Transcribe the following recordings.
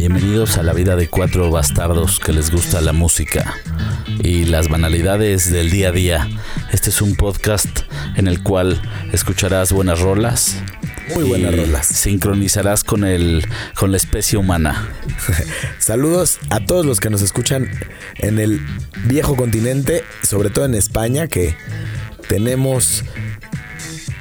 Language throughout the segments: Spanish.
Bienvenidos a la vida de cuatro bastardos que les gusta la música y las banalidades del día a día. Este es un podcast en el cual escucharás buenas rolas. Muy buenas y rolas. Sincronizarás con el con la especie humana. Saludos a todos los que nos escuchan en el viejo continente, sobre todo en España, que tenemos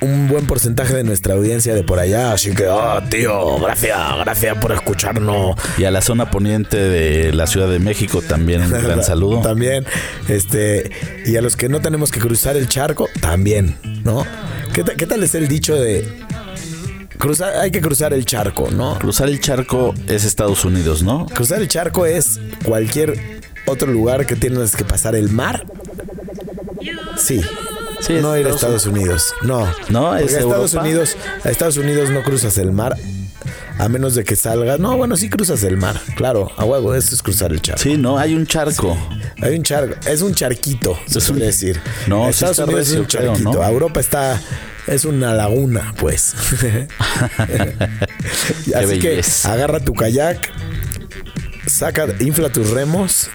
un buen porcentaje de nuestra audiencia de por allá. Así que, oh, tío, gracias, gracias por escucharnos. Y a la zona poniente de la Ciudad de México también un gran saludo. También, este, y a los que no tenemos que cruzar el charco, también, ¿no? ¿Qué, qué tal es el dicho de cruzar, hay que cruzar el charco, ¿no? Cruzar el charco es Estados Unidos, ¿no? Cruzar el charco es cualquier otro lugar que tienes que pasar el mar. Sí. Sí, no ir a Estados Unidos. No. No, es a Estados. Unidos, a Estados Unidos no cruzas el mar a menos de que salgas. No, bueno, sí cruzas el mar. Claro, a huevo, eso es cruzar el charco. Sí, no, hay un charco. Hay un charco, es un charquito, se suele decir. No, A Estados Unidos es un creo, charquito. Europa está es una laguna, pues. Así que agarra tu kayak, saca, infla tus remos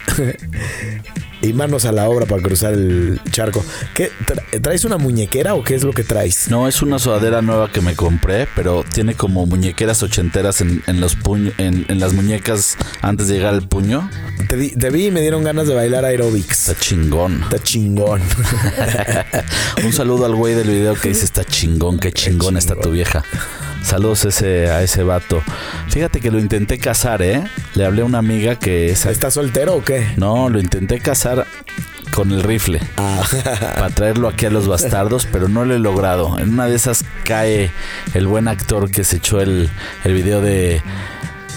y manos a la obra para cruzar el charco. ¿Qué tra- traes una muñequera o qué es lo que traes? No, es una sudadera nueva que me compré, pero tiene como muñequeras ochenteras en, en los puño, en, en las muñecas antes de llegar al puño. Te, di- te vi y me dieron ganas de bailar aerobics. Está chingón. Está chingón. Un saludo al güey del video que dice está chingón, qué chingón está tu vieja. Saludos ese, a ese vato. Fíjate que lo intenté casar, ¿eh? Le hablé a una amiga que es... ¿Estás soltero o qué? No, lo intenté casar con el rifle. Ah, para traerlo aquí a los bastardos, pero no lo he logrado. En una de esas cae el buen actor que se echó el, el video de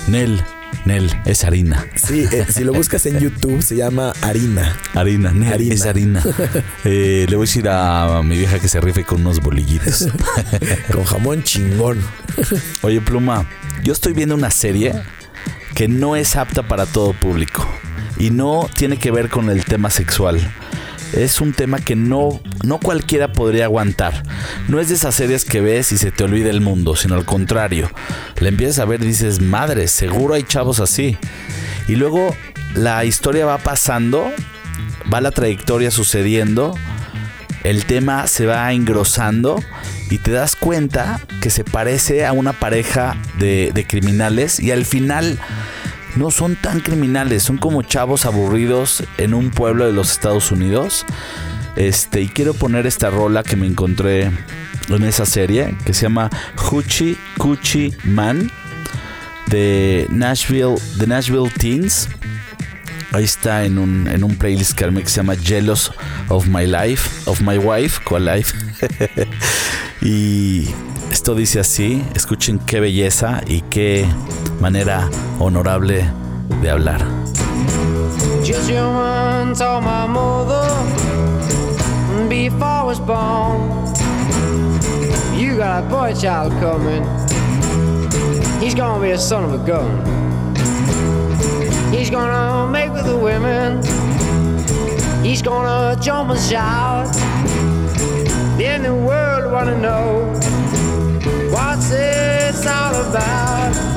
Nel. Nel, es harina. sí, eh, si lo buscas en YouTube se llama Harina. Harina, Nel, Harina. es harina. Eh, le voy a decir a mi vieja que se rife con unos bolillitos. Con jamón chingón. Oye, Pluma, yo estoy viendo una serie que no es apta para todo público y no tiene que ver con el tema sexual. Es un tema que no, no cualquiera podría aguantar. No es de esas series que ves y se te olvida el mundo, sino al contrario. La empiezas a ver y dices, madre, seguro hay chavos así. Y luego la historia va pasando, va la trayectoria sucediendo, el tema se va engrosando y te das cuenta que se parece a una pareja de, de criminales y al final no son tan criminales, son como chavos aburridos en un pueblo de los Estados Unidos. Este, y quiero poner esta rola que me encontré en esa serie que se llama Hoochie Coochie Man de Nashville, de Nashville Teens. Ahí está en un, en un playlist que que se llama Jealous of My Life, of My Wife, ¿cuál life? y esto dice así, escuchen qué belleza y qué manera honorable de hablar. He's gonna be a son of a gun. He's gonna make with the women. He's gonna jump and shout. Then the world wanna know what's this all about.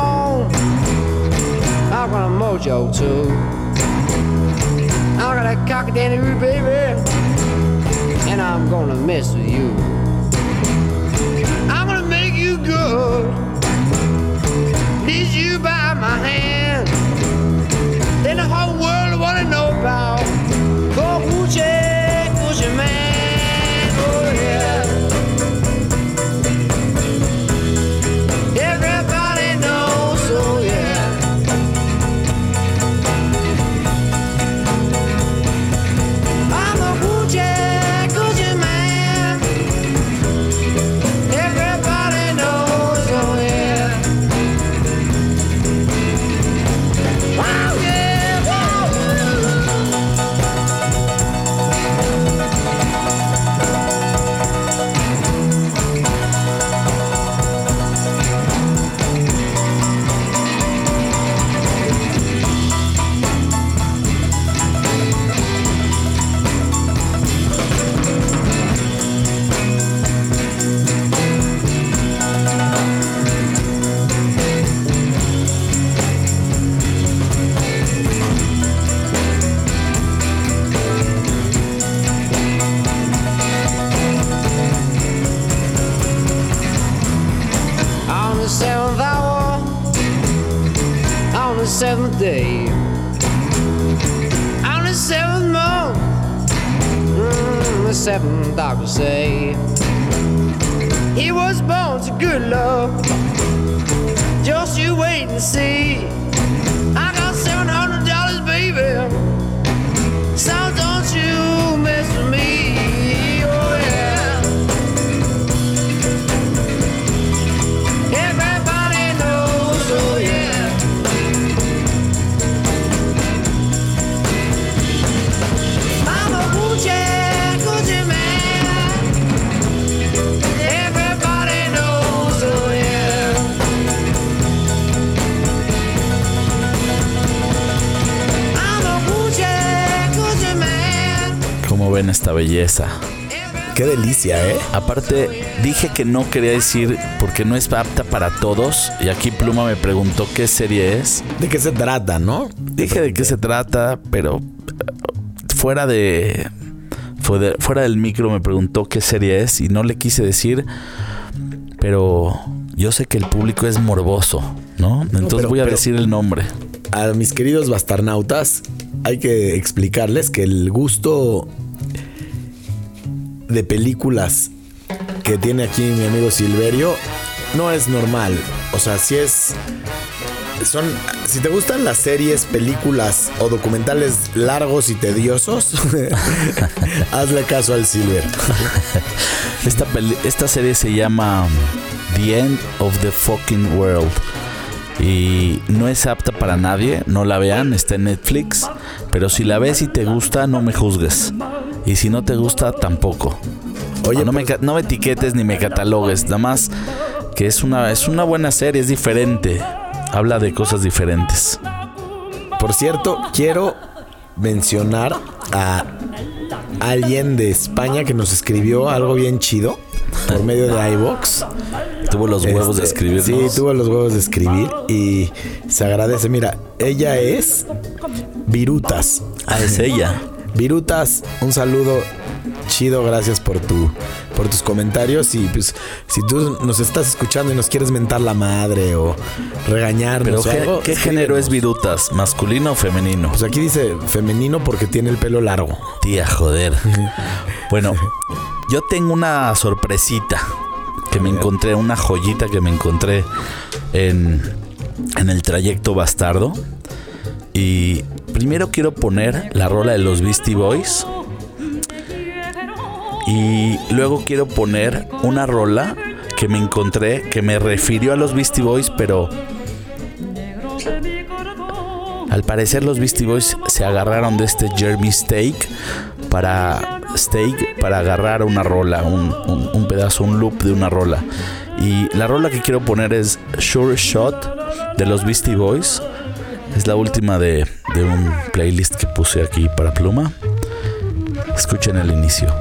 Mojo too. I got a cockadoo baby, and I'm gonna mess with you. I'm gonna make you good. Lead you by my hand. Esta belleza? Qué delicia, ¿eh? Aparte, dije que no quería decir porque no es apta para todos. Y aquí Pluma me preguntó qué serie es. ¿De qué se trata, no? Dije de qué se trata, pero eh, fuera de, fuera del micro me preguntó qué serie es y no le quise decir. Pero yo sé que el público es morboso, ¿no? Entonces pero- voy a pero- decir el nombre. A mis queridos bastarnautas, hay que explicarles que el gusto de películas que tiene aquí mi amigo Silverio no es normal. O sea, si es. Son. Si te gustan las series, películas o documentales largos y tediosos, hazle caso al Silver. Esta, esta serie se llama The End of the Fucking World. Y no es apta para nadie, no la vean, está en Netflix. Pero si la ves y te gusta, no me juzgues. Y si no te gusta, tampoco. Oye, no, me, pues- no me etiquetes ni me catalogues, nada más que es una, es una buena serie, es diferente. Habla de cosas diferentes. Por cierto, quiero mencionar a alguien de España que nos escribió algo bien chido por medio de iBox. Tuvo los huevos de Este, escribirnos. Sí, tuvo los huevos de escribir y se agradece. Mira, ella es Virutas. Ah, es ella. Virutas, un saludo chido, gracias por tu por tus comentarios y pues si tú nos estás escuchando y nos quieres mentar la madre o regañarnos Pero o ¿qué, algo, qué género es virutas? ¿Masculino o femenino? Pues aquí dice femenino porque tiene el pelo largo. Tía, joder. Bueno, yo tengo una sorpresita que me encontré, una joyita que me encontré en, en el trayecto bastardo. Y primero quiero poner la rola de los Beastie Boys. Y luego quiero poner una rola que me encontré que me refirió a los Beastie Boys, pero al parecer los Beastie Boys se agarraron de este Jeremy Steak para Steak para agarrar una rola, un, un- un pedazo, un loop de una rola. Y la rola que quiero poner es Sure Shot de los Beastie Boys. Es la última de, de un playlist que puse aquí para Pluma. Escuchen el inicio.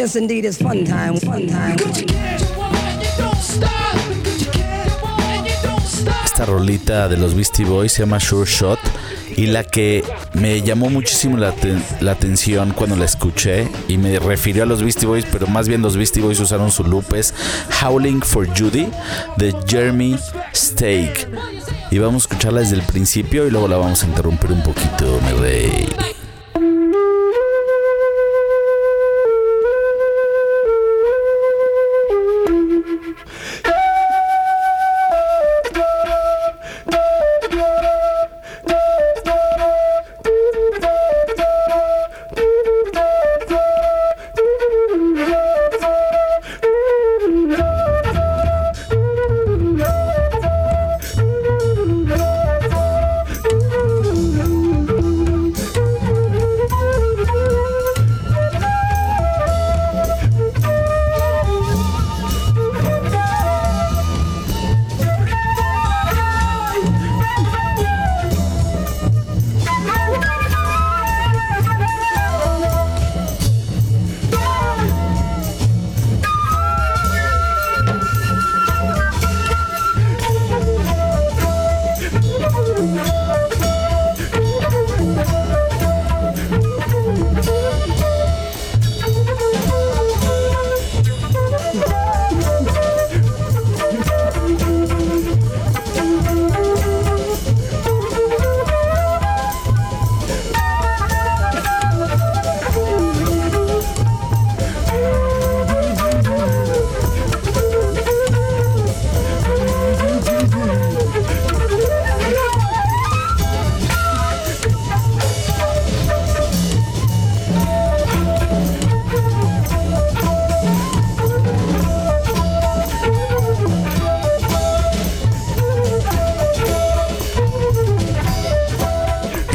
Yes, indeed, it's fun time, fun time. Esta rolita de los Beastie Boys se llama Sure Shot y la que me llamó muchísimo la, la atención cuando la escuché y me refirió a los Beastie Boys, pero más bien los Beastie Boys usaron su loop es Howling for Judy de Jeremy Steak. Y vamos a escucharla desde el principio y luego la vamos a interrumpir un poquito, mi rey.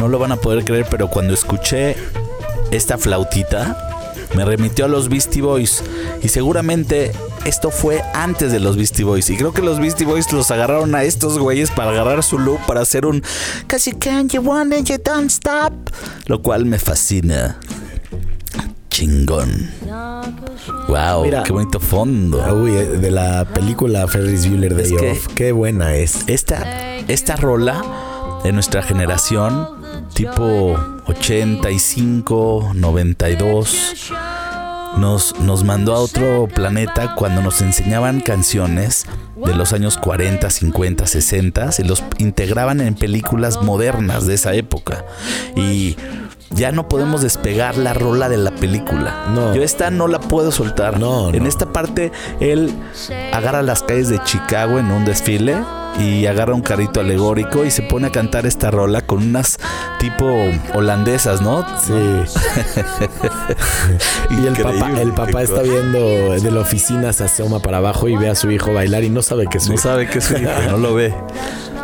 No lo van a poder creer, pero cuando escuché esta flautita, me remitió a los Beastie Boys. Y seguramente esto fue antes de los Beastie Boys. Y creo que los Beastie Boys los agarraron a estos güeyes para agarrar su loop para hacer un casi can you want it, you don't stop. Lo cual me fascina. Chingón. Wow, Mira. qué bonito fondo. Uy, eh, de la película Ferris Bueller que- Off. Qué buena es. Esta, esta rola de nuestra generación, tipo 85, 92, nos, nos mandó a otro planeta cuando nos enseñaban canciones de los años 40, 50, 60 y los integraban en películas modernas de esa época. Y ya no podemos despegar la rola de la película. No. Yo esta no la puedo soltar. No, En no. esta parte, él agarra las calles de Chicago en un desfile y agarra un carrito alegórico y se pone a cantar esta rola con unas tipo holandesas, ¿no? Sí. y el papá, el papá está viendo de la oficina, se asoma para abajo y ve a su hijo bailar y no sabe que es su No hijo. sabe que es su hijo, no lo ve.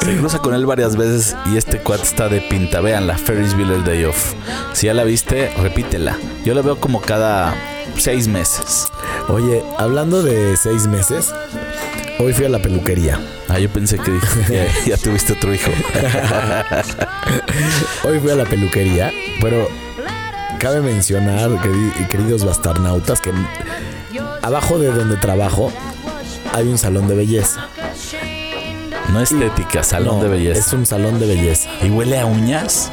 Se cruza con él varias veces y este cuate está de pinta. Vean la Ferris Bueller Day Off. Si ya la viste, repítela. Yo la veo como cada seis meses. Oye, hablando de seis meses, hoy fui a la peluquería. Ah, yo pensé que ya, ya tuviste otro hijo. Hoy fui a la peluquería, pero cabe mencionar, queri- queridos bastarnautas, que abajo de donde trabajo hay un salón de belleza. No estética, salón No, de belleza. Es un salón de belleza. ¿Y huele a uñas?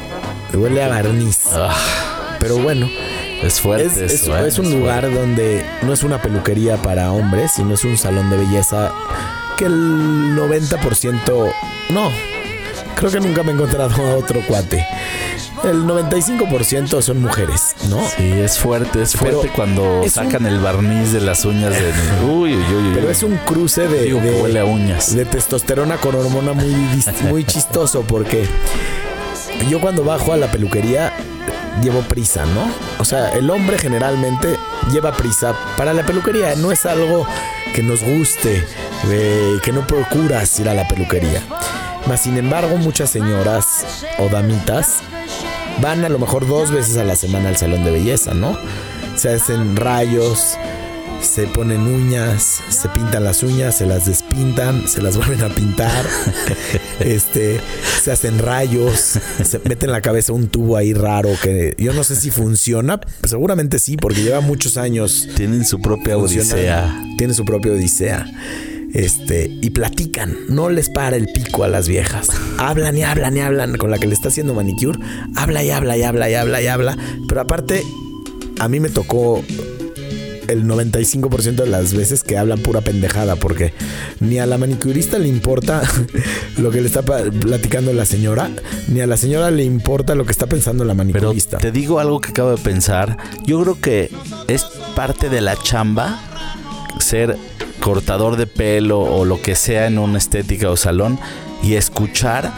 Huele a barniz. Ah, Pero bueno, es fuerte es, ¿eh? es un Es lugar donde no es una peluquería para hombres, sino es un salón de belleza que el 90%... No, creo que nunca me he encontrado a otro cuate. El 95% son mujeres, ¿no? Sí, es fuerte, es Pero fuerte cuando es un- sacan el barniz de las uñas de... Uy, uy, uy, uy. Pero es un cruce de, Digo de- huele a uñas. de testosterona con hormona muy, muy chistoso porque yo cuando bajo a la peluquería llevo prisa, ¿no? O sea, el hombre generalmente lleva prisa para la peluquería. No es algo que nos guste, que no procuras ir a la peluquería. Mas, sin embargo, muchas señoras o damitas van a lo mejor dos veces a la semana al salón de belleza, ¿no? Se hacen rayos, se ponen uñas, se pintan las uñas, se las, des- pintan, se las vuelven a pintar, este, se hacen rayos, se meten en la cabeza un tubo ahí raro que yo no sé si funciona, seguramente sí, porque lleva muchos años. Tienen su propia odisea. Tiene su propia odisea. Este, y platican, no les para el pico a las viejas. Hablan y hablan y hablan con la que le está haciendo manicure. Habla y habla y habla y habla y habla. Pero aparte, a mí me tocó el 95% de las veces que hablan pura pendejada, porque ni a la manicurista le importa lo que le está platicando la señora, ni a la señora le importa lo que está pensando la Pero manicurista. te digo algo que acabo de pensar. Yo creo que es parte de la chamba ser cortador de pelo o lo que sea en una estética o salón y escuchar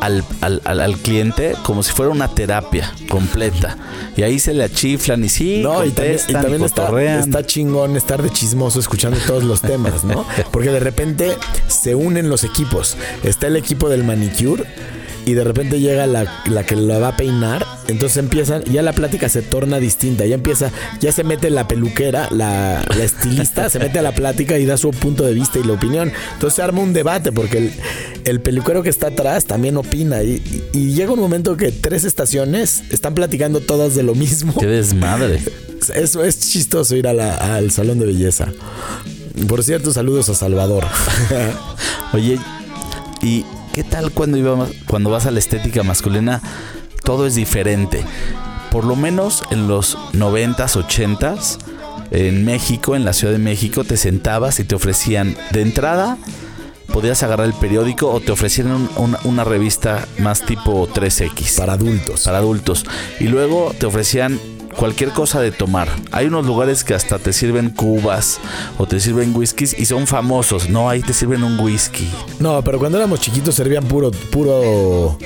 al, al- al- cliente como si fuera una terapia completa. Y ahí se le achiflan y sí, No, y también, y contestan, también y está, está chingón estar de chismoso escuchando todos los temas, ¿no? Porque de repente se unen los equipos. Está el equipo del manicure y de repente llega la, la que la va a peinar. Entonces empiezan, ya la plática se torna distinta. Ya empieza, ya se mete la peluquera, la, la estilista, se mete a la plática y da su punto de vista y la opinión. Entonces se arma un debate porque el, el peluquero que está atrás también opina. Y, llega un momento que tres estaciones están platicando todas de lo mismo. Qué desmadre. Eso es chistoso ir a la- al salón de belleza. Por cierto, saludos a Salvador. Oye, ¿y qué tal cuando, iba, cuando vas a la estética masculina? Todo es diferente. Por lo menos en los 90s, 80s, en México, en la Ciudad de México, te sentabas y te ofrecían de entrada, podías agarrar el periódico o te ofrecían un- una, una revista más tipo 3X Para adultos. para adultos. Y luego te ofrecían cualquier cosa de tomar. Hay unos lugares que hasta te sirven cubas o te sirven whiskies y son famosos. No, ahí te sirven un whisky. No, pero cuando éramos chiquitos servían puro, puro,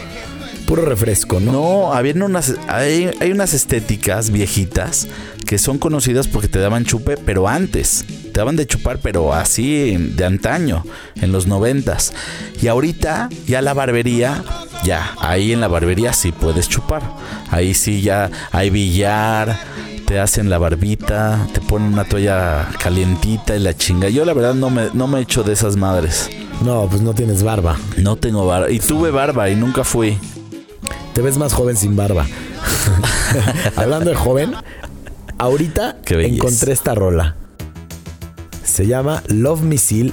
puro refresco, ¿no? No, habían unas, hay, hay unas estéticas viejitas que son conocidas porque te daban chupe, pero antes. Te daban de chupar, pero así de antaño, en los noventas. Y ahorita ya la barbería, ya, ahí en la barbería sí puedes chupar. Ahí sí ya hay billar, te hacen la barbita, te ponen una toalla calientita y la chinga. Yo la verdad no me, no me echo de esas madres. No, pues no tienes barba. No tengo barba. Y tuve barba y nunca fui. Te ves más joven sin barba. Hablando de joven, ahorita encontré esta rola. Se llama Love Missile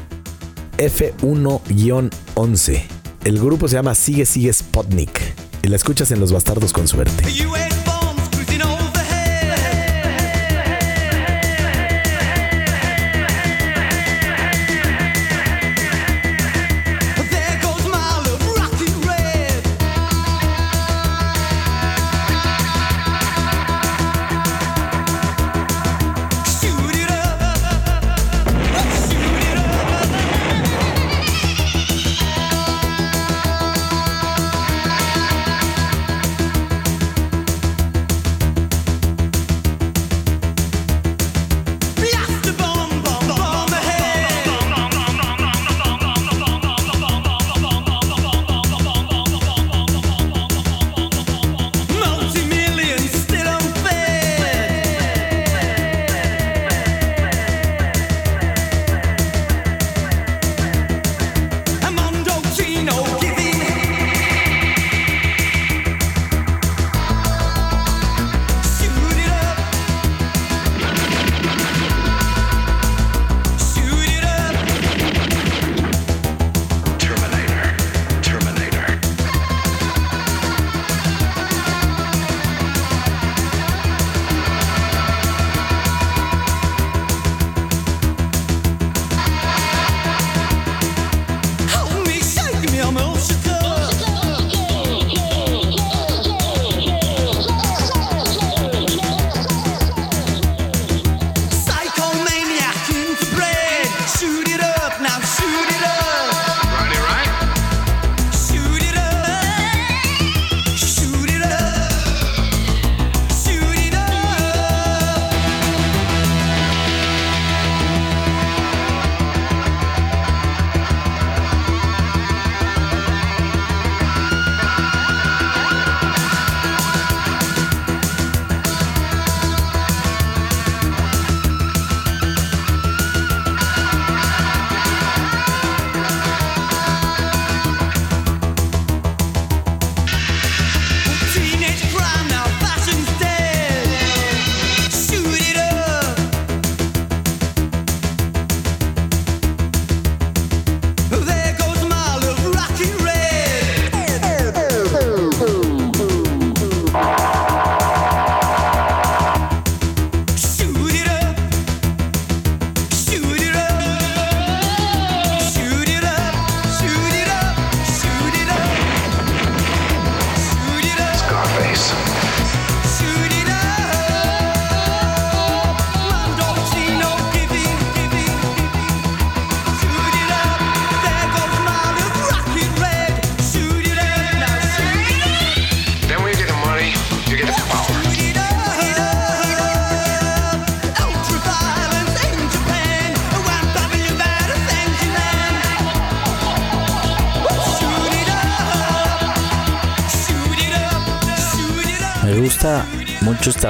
F1-11. El grupo se llama Sigue Sigue Spotnik. Y la escuchas en Los Bastardos con Suerte.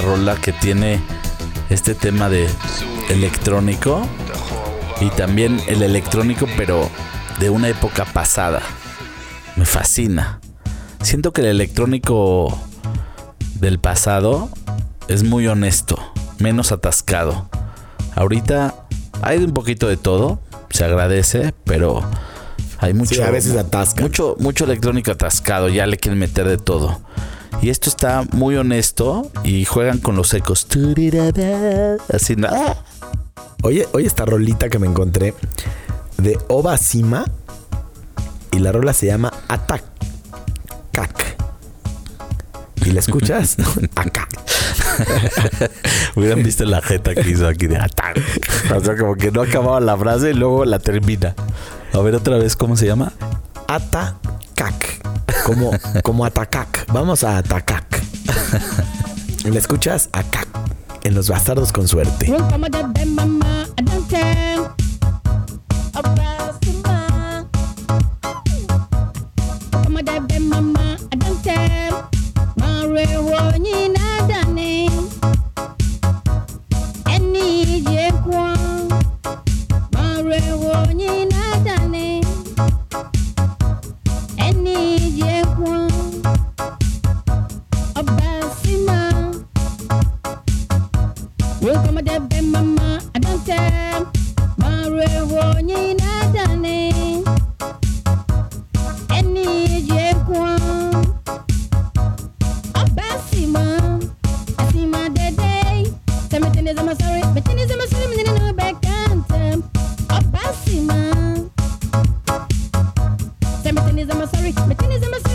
Rola que tiene este tema de electrónico y también el electrónico pero de una época pasada. Me fascina. Siento que el electrónico del pasado es muy honesto, menos atascado. Ahorita hay un poquito de todo, se agradece, pero hay mucho Sí, a veces atasca. mucho mucho electrónico atascado, ya le quieren meter de todo. Y esto está muy honesto y juegan con los ecos. Así, ¿no? Oye, oye esta rolita que me encontré de Ova Sima y la rola se llama Attack. Cac. ¿Y la escuchas? Acá. Hubieran visto la jeta que hizo aquí de ataque. O sea, como que no acababa la frase y luego la termina. A ver otra vez, ¿cómo se llama? Atacac. Como, como atacac. Vamos a atacac. ¿La escuchas? Acá. En los bastardos con suerte. I'm sorry, my chin is I'm sorry.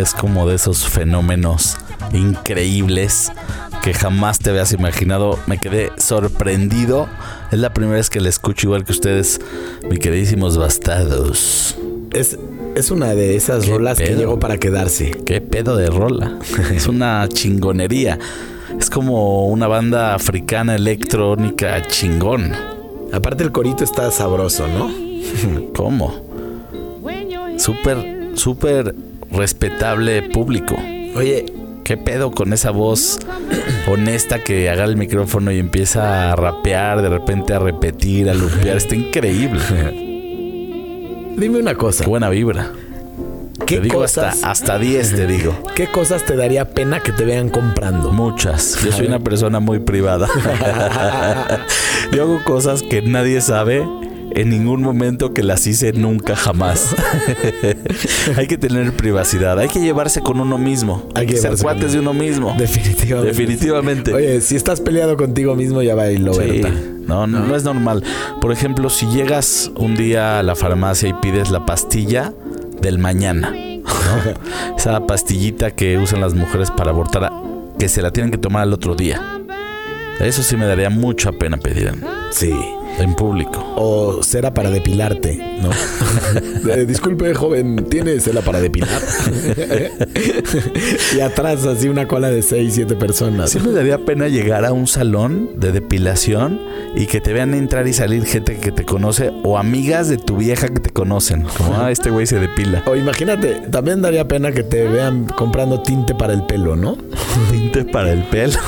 Es como de esos fenómenos increíbles que jamás te habías imaginado. Me quedé sorprendido. Es la primera vez que la escucho igual que ustedes, mi queridísimos bastardos. Es, es una de esas ¿Qué rolas que llegó para quedarse. Qué pedo de rola. es una chingonería. Es como una banda africana electrónica chingón. Aparte el corito está sabroso, ¿no? ¿Cómo? Súper, súper respetable público. Oye, ¿Qué pedo con esa voz honesta que agarra el micrófono y empieza a rapear, de repente a repetir, a lupear? Está increíble. dime una cosa. Qué buena vibra. ¿Qué te digo cosas, hasta, hasta 10, te digo. ¿Qué cosas te daría pena que te vean comprando? Muchas. Yo soy una persona muy privada. Yo hago cosas que nadie sabe en ningún momento que las hice nunca jamás. hay que tener privacidad, hay que llevarse con uno mismo, hay, Hay que ser cuates de uno mismo. Definitivamente. Definitivamente. Oye, si estás peleado contigo mismo, ya va y lo Sí, no, no, no es normal. Por ejemplo, si llegas un día a la farmacia y pides la pastilla del mañana, ¿no? esa pastillita que usan las mujeres para abortar, que se la tienen que tomar al otro día. Eso sí me daría mucha pena pedir Sí. En público. O cera para depilarte, ¿no? Eh, disculpe, joven, ¿tiene cera para depilar? y atrás así una cola de 6, 7 personas. Me daría pena llegar a un salón de depilación y que te vean entrar y salir gente que te conoce o amigas de tu vieja que te conocen. Como, ah, este güey se depila. O imagínate, también daría pena que te vean comprando tinte para el pelo, ¿no? Tinte para el pelo.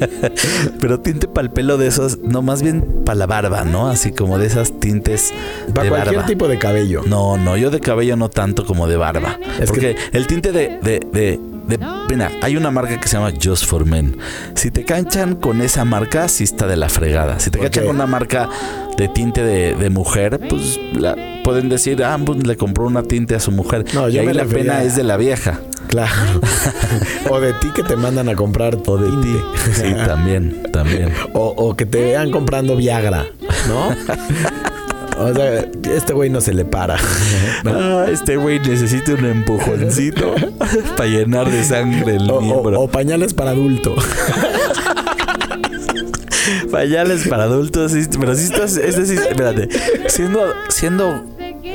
Pero tinte para el pelo de esos, no, más bien para la barba, ¿no? Así como de esas tintes Para de cualquier barba. tipo de cabello. No, no, yo de cabello no tanto como de barba. Es Porque el tinte de, de, de, de- Mira, hay una marca que se llama Just for Men. Si te canchan con esa marca, sí está de la fregada. Si te ¿Por cachan qué? con una marca de tinte de, de mujer, pues la- pueden decir, ah, pues le compró una tinte a su mujer. No, y yo ahí me la refería pena a- es de la vieja. Claro. o de ti que te mandan a comprar O de ti. Sí, también, también. O, o que te vean comprando Viagra, ¿no? o sea, este güey no se le para. Ah, este güey necesita un empujoncito para llenar de sangre el O, o- miembro. o pañales para adulto. Pañales para adultos, pero si estás, es decir, espérate, siendo, siendo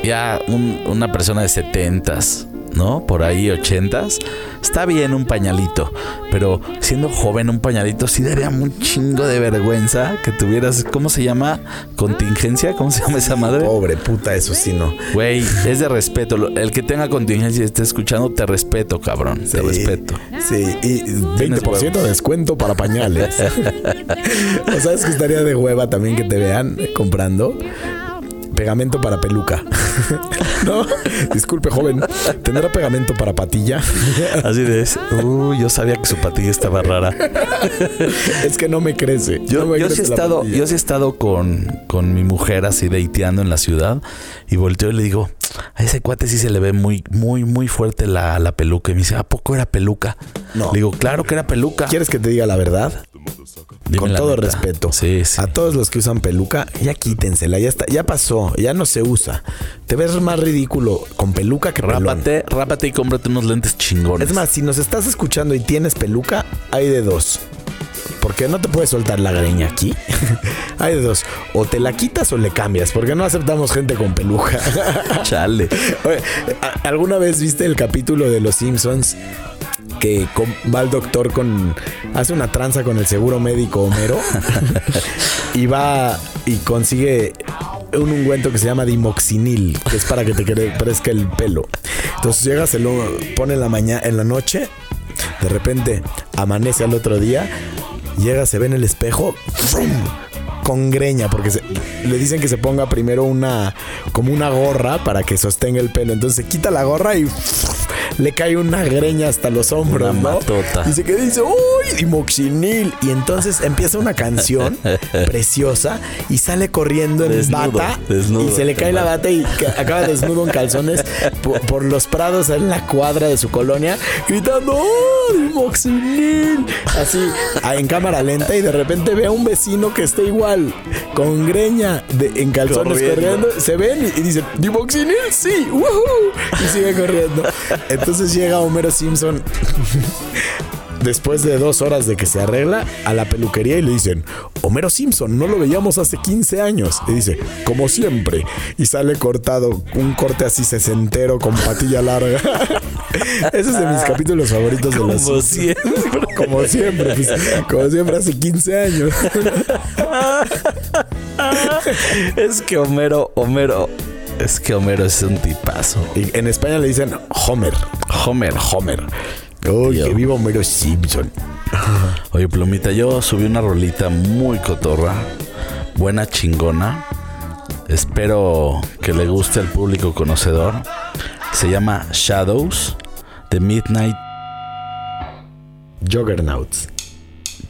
ya un- una persona de setentas, ¿no? Por ahí ochentas, está bien un pañalito, pero siendo joven un pañalito sí daría un chingo de vergüenza que tuvieras, ¿cómo se llama? Contingencia, ¿cómo se llama esa madre? Pobre puta, eso sí no. Güey, es de respeto. El que tenga contingencia y esté escuchando, te respeto, cabrón. Te respeto. Sí, y 20% de descuento para pañales. o sabes que estaría de hueva también que te vean comprando pegamento para peluca. no, disculpe, joven, ¿tendrá pegamento para patilla? Así de es. Uy, yo sabía que su patilla estaba rara. es que no me crece. Yo, No me yo sí he crece estado, patilla. yo sí he estado con, con mi mujer así deiteando en la ciudad y volteo y le digo, a ese cuate sí se le ve muy, muy, muy fuerte la, la peluca. Y me dice, ¿a poco era peluca? No. Le digo, claro que era peluca. ¿Quieres que te diga la verdad? Dime Con todo neta. respeto. Sí, sí. A todos los que usan peluca, ya quítensela, ya está, ya pasó, ya no se usa. Te ves más ridículo con peluca que pelón. Rápate, rápate y cómprate unos lentes chingones. Es más, si nos estás escuchando y tienes peluca, hay de dos. Porque no te puedes soltar la greña aquí. hay de dos. O te la quitas o le cambias. Porque no aceptamos gente con peluca. Chale. Oye, ¿a- ¿alguna vez viste el capítulo de Los Simpsons? Que con- va el doctor con. hace una tranza con el seguro médico Homero. y va y consigue un ungüento que se llama dimoxinil, que es para que te cre- crezca el pelo. Entonces llega, se lo pone en la mañana, en la noche. De repente amanece al otro día. Llega, se ve en el espejo. Con greña, porque se- le dicen que se ponga primero una como una gorra para que sostenga el pelo. Entonces se quita la gorra y le cae una greña hasta los hombros, Una ¿no? matota. Dice que dice, uy, dimoxinil. Y entonces empieza una canción preciosa y sale corriendo en Desnudo, bata. desnudo. y se le cae la bata y ca- acaba desnudo en calzones por, por los prados en la cuadra de su colonia, gritando, ¡oh, dimoxinil! Así, en cámara lenta y de repente ve a un vecino que está igual, con greña de- en calzones Corriendo. corriendo. Se ven y, y dicen, ¿dimoxinil? Sí, ¡woohoo! Y sigue corriendo. Entonces, llega Homero Simpson después de dos horas de que se arregla a la peluquería y le dicen, Homero Simpson, no lo veíamos hace 15 años. Y dice, como siempre. Y sale cortado, un corte así sesentero con patilla larga. Ese es de mis capítulos favoritos de los Como siempre. Como siempre, pues, como siempre hace 15 años. Es que Homero, Homero, es que Homero es un tipazo. Y en España le dicen Homer. Homer. Homer. Uy, Tío. que viva Homero Simpson. Oye, Plumita, yo subí una rolita muy cotorra, buena chingona. Espero que le guste al público conocedor. Se llama Shadows de Midnight Juggernauts.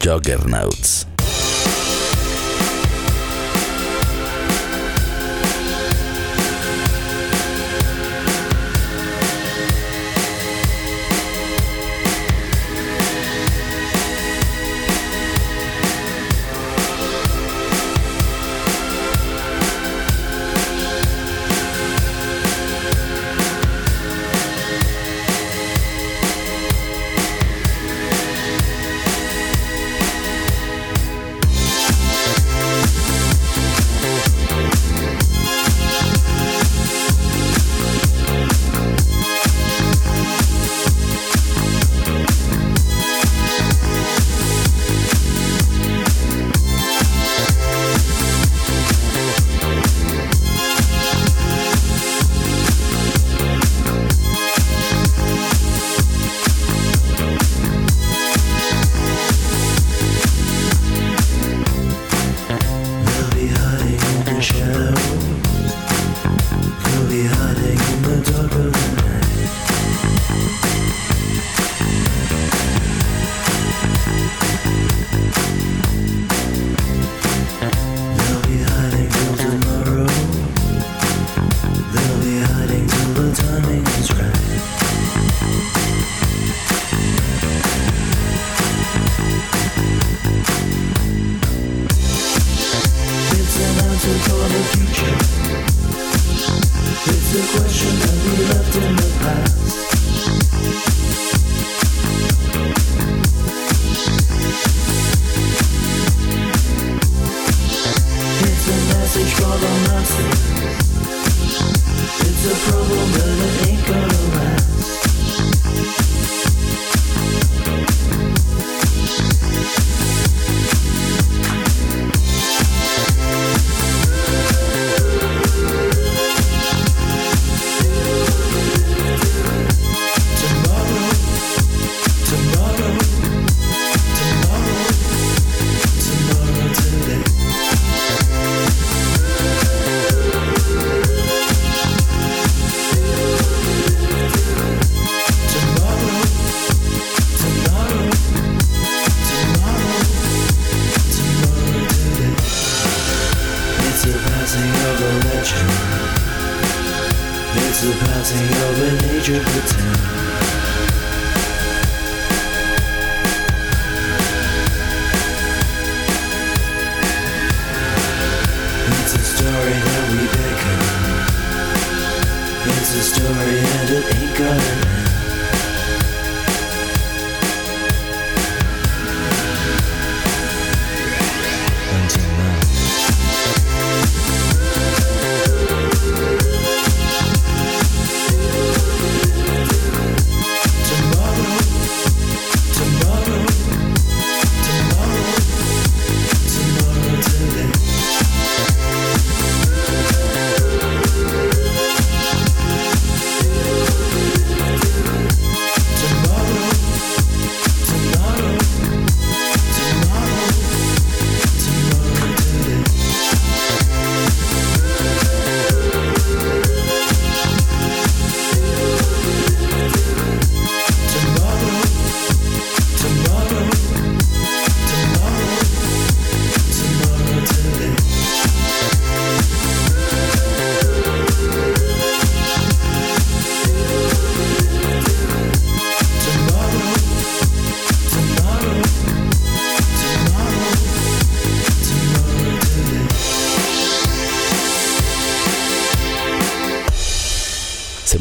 Juggernauts. Se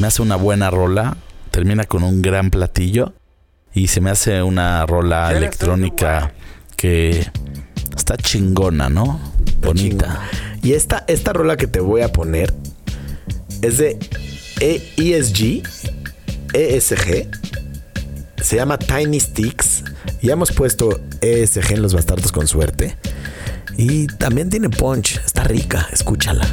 me hace una buena rola. termina con un gran platillo y se me hace una rola electrónica que está chingona, ¿no? Bonita. Y esta, esta rola que te voy a poner es de E- ESG, ESG. Se llama Tiny Sticks. Ya hemos puesto ESG en los bastardos con suerte. Y también tiene punch. Está rica. Escúchala.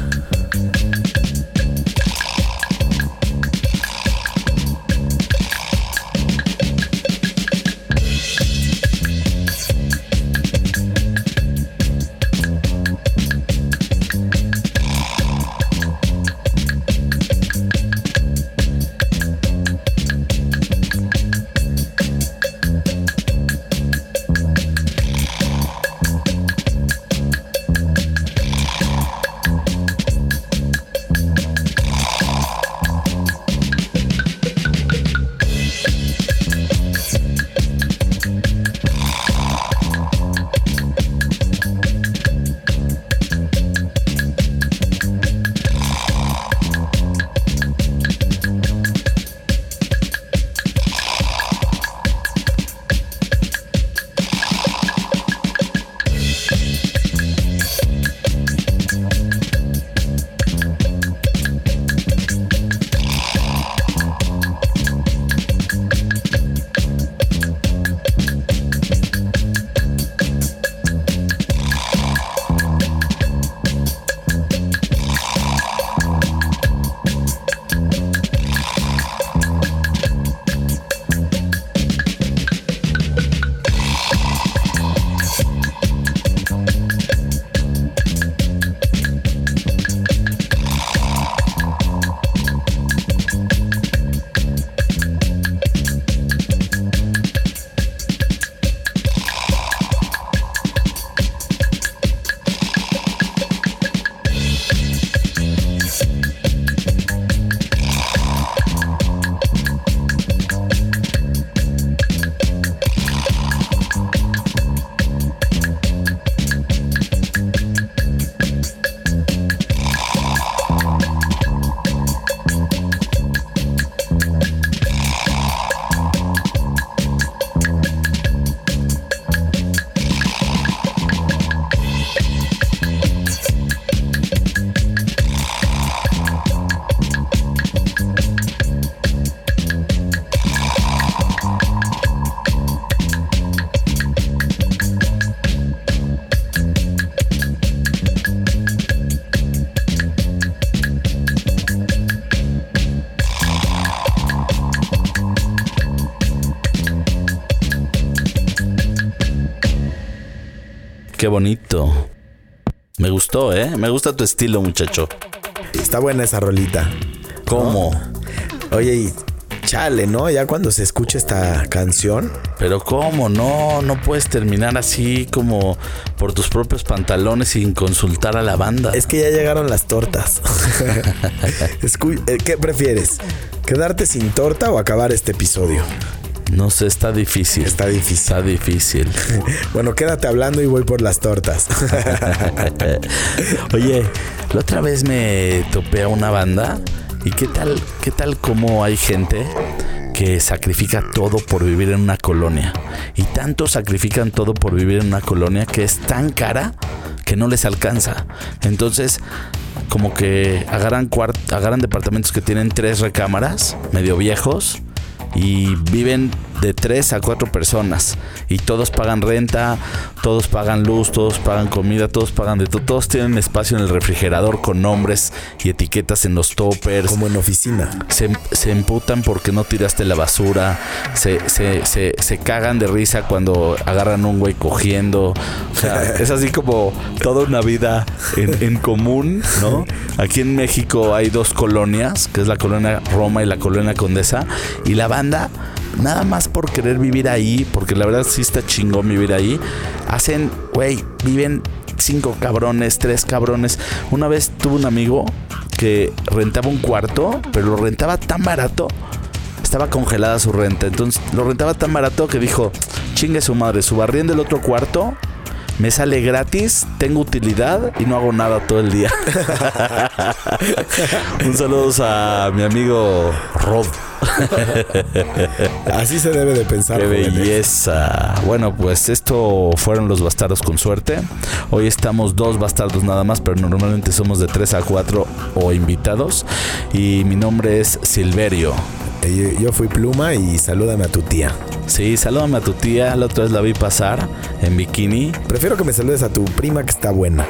Qué bonito. Me gustó, ¿eh? Me gusta tu estilo, muchacho. Está buena esa rolita. ¿Cómo? Oye, y chale, ¿no? Ya cuando se escucha esta canción, Pero ¿cómo? No, no puedes terminar así como por tus propios pantalones sin consultar a la banda. es que ya llegaron las tortas. Eh, ¿Qué prefieres? ¿Quedarte sin torta o acabar este episodio? No sé, está difícil. Está difícil. Está difícil. Bueno, quédate hablando y voy por las tortas. Oye, la otra vez me topé a una banda y qué tal, qué tal como hay gente que sacrifica todo por vivir en una colonia y tanto sacrifican todo por vivir en una colonia que es tan cara que no les alcanza. Entonces, como que agarran agarran departamentos que tienen tres recámaras, medio viejos y viven de tres a cuatro personas y todos pagan renta, todos pagan luz, todos pagan comida, todos pagan de todo, todos tienen espacio en el refrigerador con nombres y etiquetas en los toppers. Como en oficina. Se, se emputan porque no tiraste la basura, se, se, se, se cagan de risa cuando agarran un güey cogiendo. O sea, es así como toda una vida en, en común, ¿no? Aquí en México hay dos colonias, que es la colonia Roma y la colonia Condesa, y la banda, nada más por querer vivir ahí, porque la verdad sí está chingón vivir ahí, hacen, güey, viven cinco cabrones, tres cabrones. Una vez tuve un amigo que rentaba un cuarto, pero lo rentaba tan barato, estaba congelada su renta. Entonces lo rentaba tan barato que dijo, chingue su madre, su barriendo el otro cuarto me sale gratis, tengo utilidad y no hago nada todo el día. Un saludo a mi amigo Rod. Así se debe de pensar. Qué jóvenes. belleza. Bueno, pues esto fueron los bastardos con suerte. Hoy estamos dos bastardos nada más, pero normalmente somos de tres a cuatro o invitados. Y mi nombre es Silverio. Eh, Yo, yo fui pluma y salúdame a tu tía. Sí, salúdame a tu tía. La otra vez la vi pasar en bikini. Prefiero que me saludes a tu prima que está buena.